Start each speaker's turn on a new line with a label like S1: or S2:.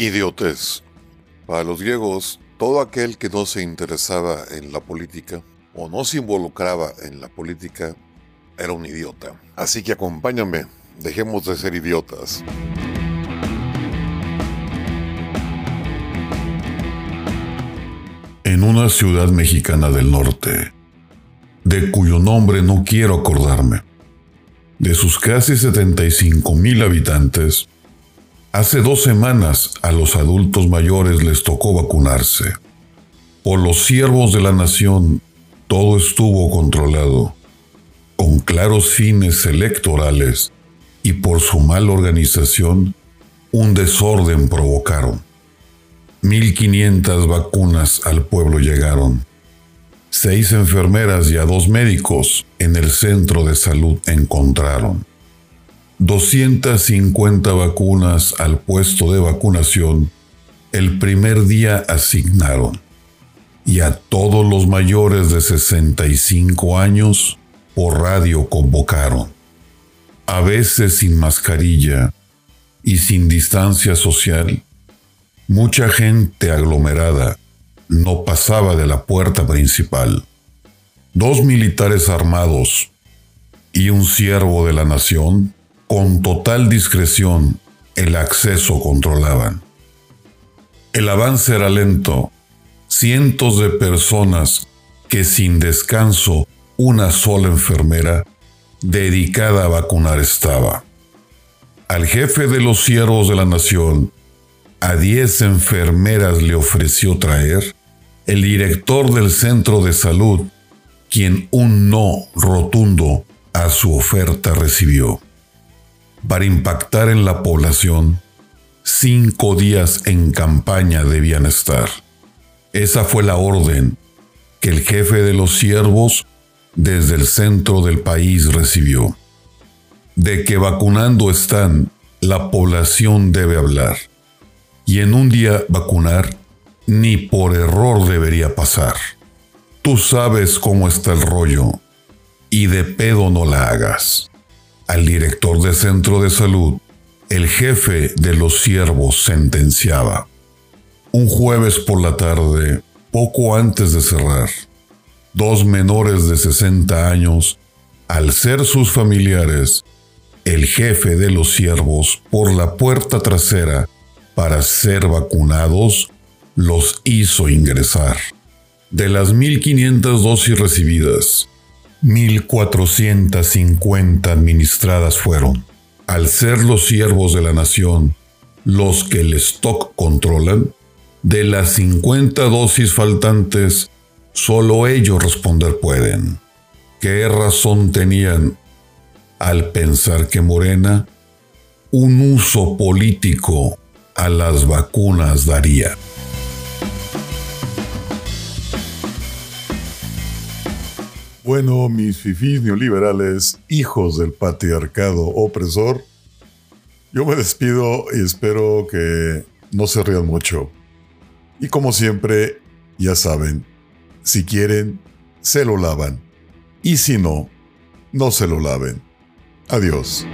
S1: Idiotez. Para los griegos, todo aquel que no se interesaba en la política o no se involucraba en la política era un idiota. Así que acompáñame, dejemos de ser idiotas.
S2: En una ciudad mexicana del norte, de cuyo nombre no quiero acordarme, de sus casi 75 mil habitantes, hace dos semanas a los adultos mayores les tocó vacunarse. Por los siervos de la nación, todo estuvo controlado, con claros fines electorales y por su mala organización, un desorden provocaron. 1.500 vacunas al pueblo llegaron. Seis enfermeras y a dos médicos en el centro de salud encontraron. 250 vacunas al puesto de vacunación el primer día asignaron y a todos los mayores de 65 años por radio convocaron. A veces sin mascarilla y sin distancia social, mucha gente aglomerada no pasaba de la puerta principal. Dos militares armados y un siervo de la nación, con total discreción, el acceso controlaban. El avance era lento. Cientos de personas que sin descanso una sola enfermera dedicada a vacunar estaba. Al jefe de los siervos de la nación, a diez enfermeras le ofreció traer el director del centro de salud, quien un no rotundo a su oferta recibió. Para impactar en la población, cinco días en campaña debían estar. Esa fue la orden que el jefe de los siervos desde el centro del país recibió. De que vacunando están, la población debe hablar. Y en un día vacunar ni por error debería pasar. Tú sabes cómo está el rollo y de pedo no la hagas. Al director de centro de salud, el jefe de los siervos sentenciaba. Un jueves por la tarde, poco antes de cerrar, dos menores de 60 años, al ser sus familiares, el jefe de los siervos por la puerta trasera para ser vacunados, los hizo ingresar. De las 1.500 dosis recibidas, 1.450 administradas fueron. Al ser los siervos de la nación los que el stock controlan, de las 50 dosis faltantes, solo ellos responder pueden. ¿Qué razón tenían al pensar que Morena un uso político a las vacunas daría?
S1: Bueno, mis fifís neoliberales, hijos del patriarcado opresor, yo me despido y espero que no se rían mucho. Y como siempre, ya saben, si quieren, se lo lavan. Y si no, no se lo laven. Adiós.